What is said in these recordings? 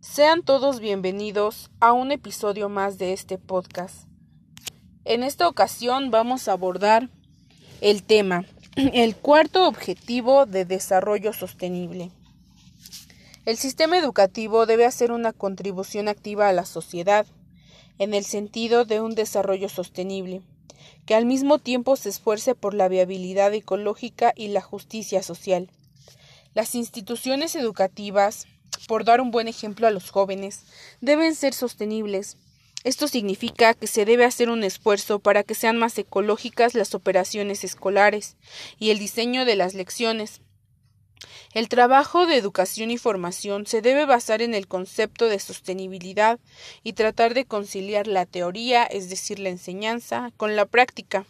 Sean todos bienvenidos a un episodio más de este podcast. En esta ocasión vamos a abordar el tema, el cuarto objetivo de desarrollo sostenible. El sistema educativo debe hacer una contribución activa a la sociedad, en el sentido de un desarrollo sostenible, que al mismo tiempo se esfuerce por la viabilidad ecológica y la justicia social. Las instituciones educativas, por dar un buen ejemplo a los jóvenes, deben ser sostenibles. Esto significa que se debe hacer un esfuerzo para que sean más ecológicas las operaciones escolares y el diseño de las lecciones. El trabajo de educación y formación se debe basar en el concepto de sostenibilidad y tratar de conciliar la teoría, es decir, la enseñanza, con la práctica.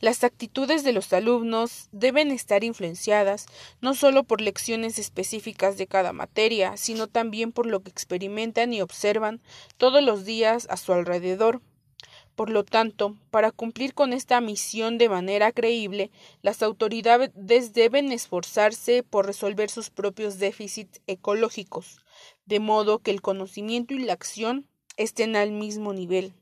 Las actitudes de los alumnos deben estar influenciadas no solo por lecciones específicas de cada materia, sino también por lo que experimentan y observan todos los días a su alrededor. Por lo tanto, para cumplir con esta misión de manera creíble, las autoridades deben esforzarse por resolver sus propios déficits ecológicos, de modo que el conocimiento y la acción estén al mismo nivel.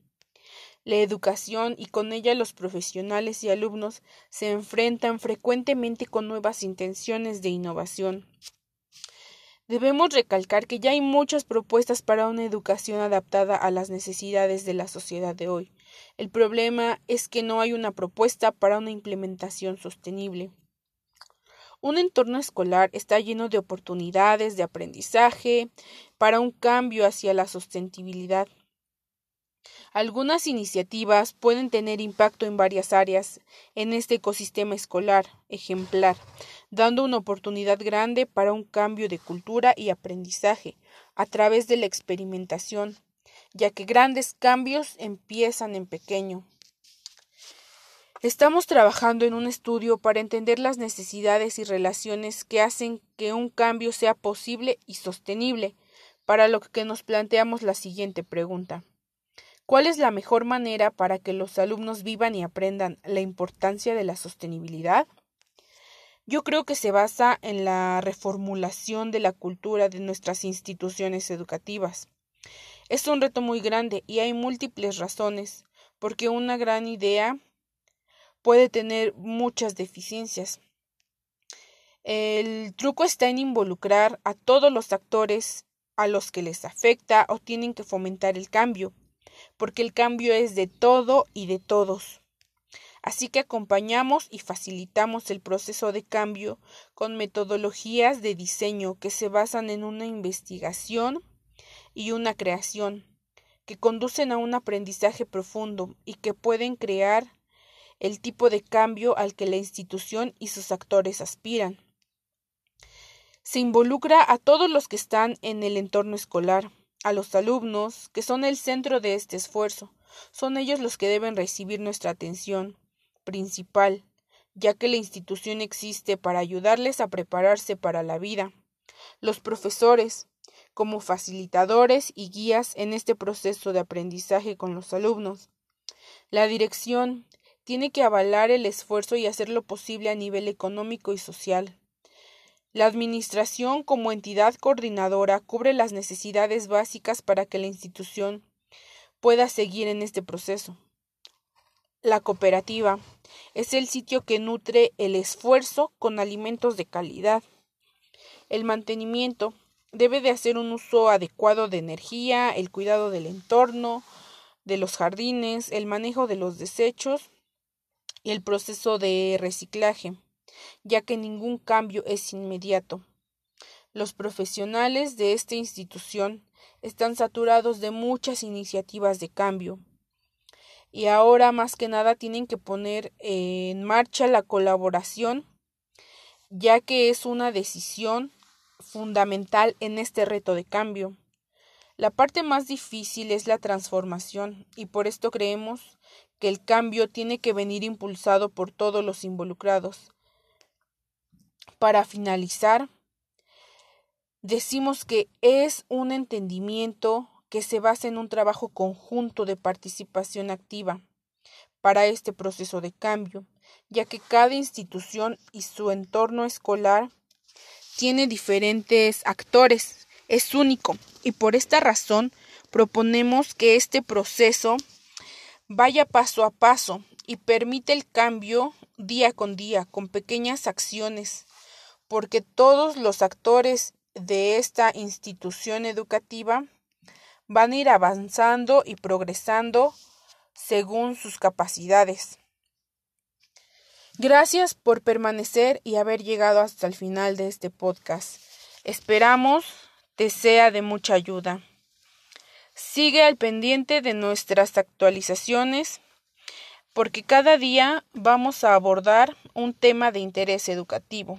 La educación y con ella los profesionales y alumnos se enfrentan frecuentemente con nuevas intenciones de innovación. Debemos recalcar que ya hay muchas propuestas para una educación adaptada a las necesidades de la sociedad de hoy. El problema es que no hay una propuesta para una implementación sostenible. Un entorno escolar está lleno de oportunidades de aprendizaje para un cambio hacia la sostenibilidad. Algunas iniciativas pueden tener impacto en varias áreas en este ecosistema escolar ejemplar, dando una oportunidad grande para un cambio de cultura y aprendizaje a través de la experimentación, ya que grandes cambios empiezan en pequeño. Estamos trabajando en un estudio para entender las necesidades y relaciones que hacen que un cambio sea posible y sostenible, para lo que nos planteamos la siguiente pregunta. ¿Cuál es la mejor manera para que los alumnos vivan y aprendan la importancia de la sostenibilidad? Yo creo que se basa en la reformulación de la cultura de nuestras instituciones educativas. Es un reto muy grande y hay múltiples razones, porque una gran idea puede tener muchas deficiencias. El truco está en involucrar a todos los actores a los que les afecta o tienen que fomentar el cambio porque el cambio es de todo y de todos. Así que acompañamos y facilitamos el proceso de cambio con metodologías de diseño que se basan en una investigación y una creación, que conducen a un aprendizaje profundo y que pueden crear el tipo de cambio al que la institución y sus actores aspiran. Se involucra a todos los que están en el entorno escolar, a los alumnos, que son el centro de este esfuerzo. Son ellos los que deben recibir nuestra atención principal, ya que la institución existe para ayudarles a prepararse para la vida. Los profesores, como facilitadores y guías en este proceso de aprendizaje con los alumnos. La dirección tiene que avalar el esfuerzo y hacerlo posible a nivel económico y social. La Administración como entidad coordinadora cubre las necesidades básicas para que la institución pueda seguir en este proceso. La cooperativa es el sitio que nutre el esfuerzo con alimentos de calidad. El mantenimiento debe de hacer un uso adecuado de energía, el cuidado del entorno, de los jardines, el manejo de los desechos y el proceso de reciclaje ya que ningún cambio es inmediato. Los profesionales de esta institución están saturados de muchas iniciativas de cambio y ahora más que nada tienen que poner en marcha la colaboración ya que es una decisión fundamental en este reto de cambio. La parte más difícil es la transformación y por esto creemos que el cambio tiene que venir impulsado por todos los involucrados, para finalizar, decimos que es un entendimiento que se basa en un trabajo conjunto de participación activa para este proceso de cambio, ya que cada institución y su entorno escolar tiene diferentes actores. Es único y por esta razón proponemos que este proceso vaya paso a paso y permite el cambio día con día con pequeñas acciones, porque todos los actores de esta institución educativa van a ir avanzando y progresando según sus capacidades. Gracias por permanecer y haber llegado hasta el final de este podcast. Esperamos te sea de mucha ayuda. Sigue al pendiente de nuestras actualizaciones porque cada día vamos a abordar un tema de interés educativo.